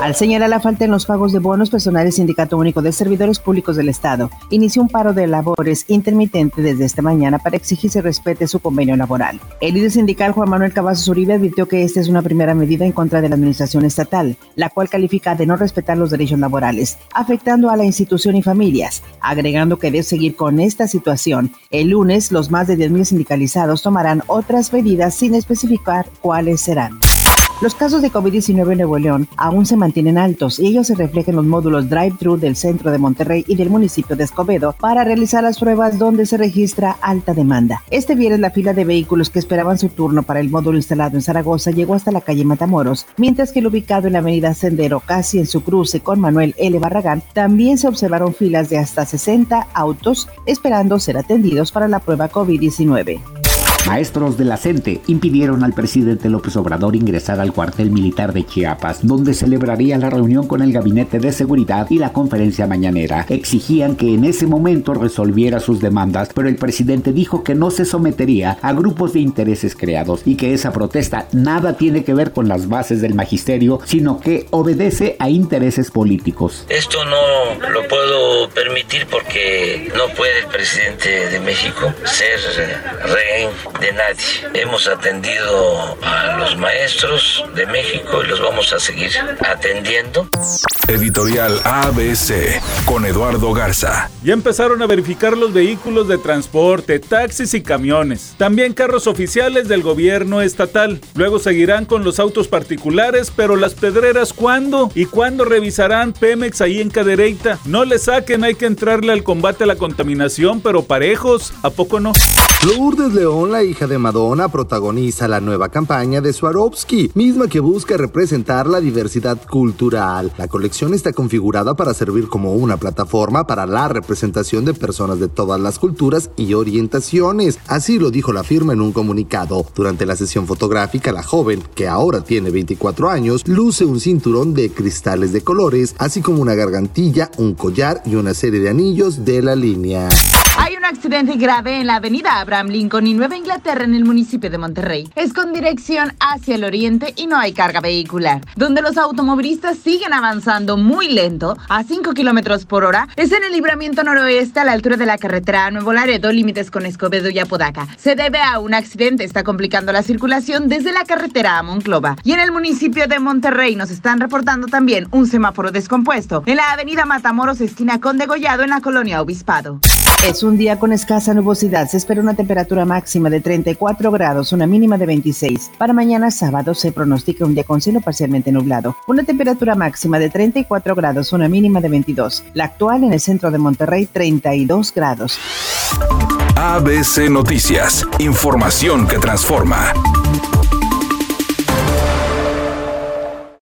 Al señalar la falta en los pagos de bonos personales, Sindicato Único de Servidores Públicos del Estado inició un paro de labores intermitente desde esta mañana para exigir se respete su convenio laboral. El líder sindical Juan Manuel Cavazos Uribe advirtió que esta es una primera medida en contra de la administración estatal, la cual califica de no respetar los derechos laborales, afectando a la institución y familias, agregando que de seguir con esta situación, el lunes los más de 10.000 sindicalizados tomarán otras medidas sin especificar cuáles serán. Los casos de COVID-19 en Nuevo León aún se mantienen altos y ellos se reflejan en los módulos drive-thru del centro de Monterrey y del municipio de Escobedo para realizar las pruebas donde se registra alta demanda. Este viernes la fila de vehículos que esperaban su turno para el módulo instalado en Zaragoza llegó hasta la calle Matamoros, mientras que el ubicado en la avenida Sendero, casi en su cruce con Manuel L. Barragán, también se observaron filas de hasta 60 autos esperando ser atendidos para la prueba COVID-19. Maestros de la CENTE impidieron al presidente López Obrador ingresar al cuartel militar de Chiapas, donde celebraría la reunión con el gabinete de seguridad y la conferencia mañanera. Exigían que en ese momento resolviera sus demandas, pero el presidente dijo que no se sometería a grupos de intereses creados y que esa protesta nada tiene que ver con las bases del magisterio, sino que obedece a intereses políticos. Esto no lo puedo permitir porque no puede el presidente de México ser rehén de nadie. Hemos atendido a los maestros de México y los vamos a seguir atendiendo. Editorial ABC con Eduardo Garza. Ya empezaron a verificar los vehículos de transporte, taxis y camiones. También carros oficiales del gobierno estatal. Luego seguirán con los autos particulares, pero las pedreras ¿cuándo? ¿Y cuándo revisarán Pemex ahí en No le saquen, hay que entrarle al combate a la contaminación, pero parejos, ¿a poco no? Lourdes León, la hija de Madonna, protagoniza la nueva campaña de Swarovski, misma que busca representar la diversidad cultural. La colección está configurada para servir como una plataforma para la representación de personas de todas las culturas y orientaciones. Así lo dijo la firma en un comunicado. Durante la sesión fotográfica, la joven, que ahora tiene 24 años, luce un cinturón de cristales de colores, así como una gargantilla, un collar y una serie de anillos de la línea. Accidente grave en la avenida Abraham Lincoln y Nueva Inglaterra en el municipio de Monterrey. Es con dirección hacia el oriente y no hay carga vehicular. Donde los automovilistas siguen avanzando muy lento, a 5 kilómetros por hora, es en el libramiento noroeste a la altura de la carretera Nuevo Laredo, límites con Escobedo y Apodaca. Se debe a un accidente, está complicando la circulación desde la carretera a Monclova. Y en el municipio de Monterrey nos están reportando también un semáforo descompuesto en la avenida Matamoros, esquina con Degollado, en la colonia Obispado. Es un día con escasa nubosidad. Se espera una temperatura máxima de 34 grados, una mínima de 26. Para mañana sábado se pronostica un día con cielo parcialmente nublado. Una temperatura máxima de 34 grados, una mínima de 22. La actual en el centro de Monterrey, 32 grados. ABC Noticias. Información que transforma.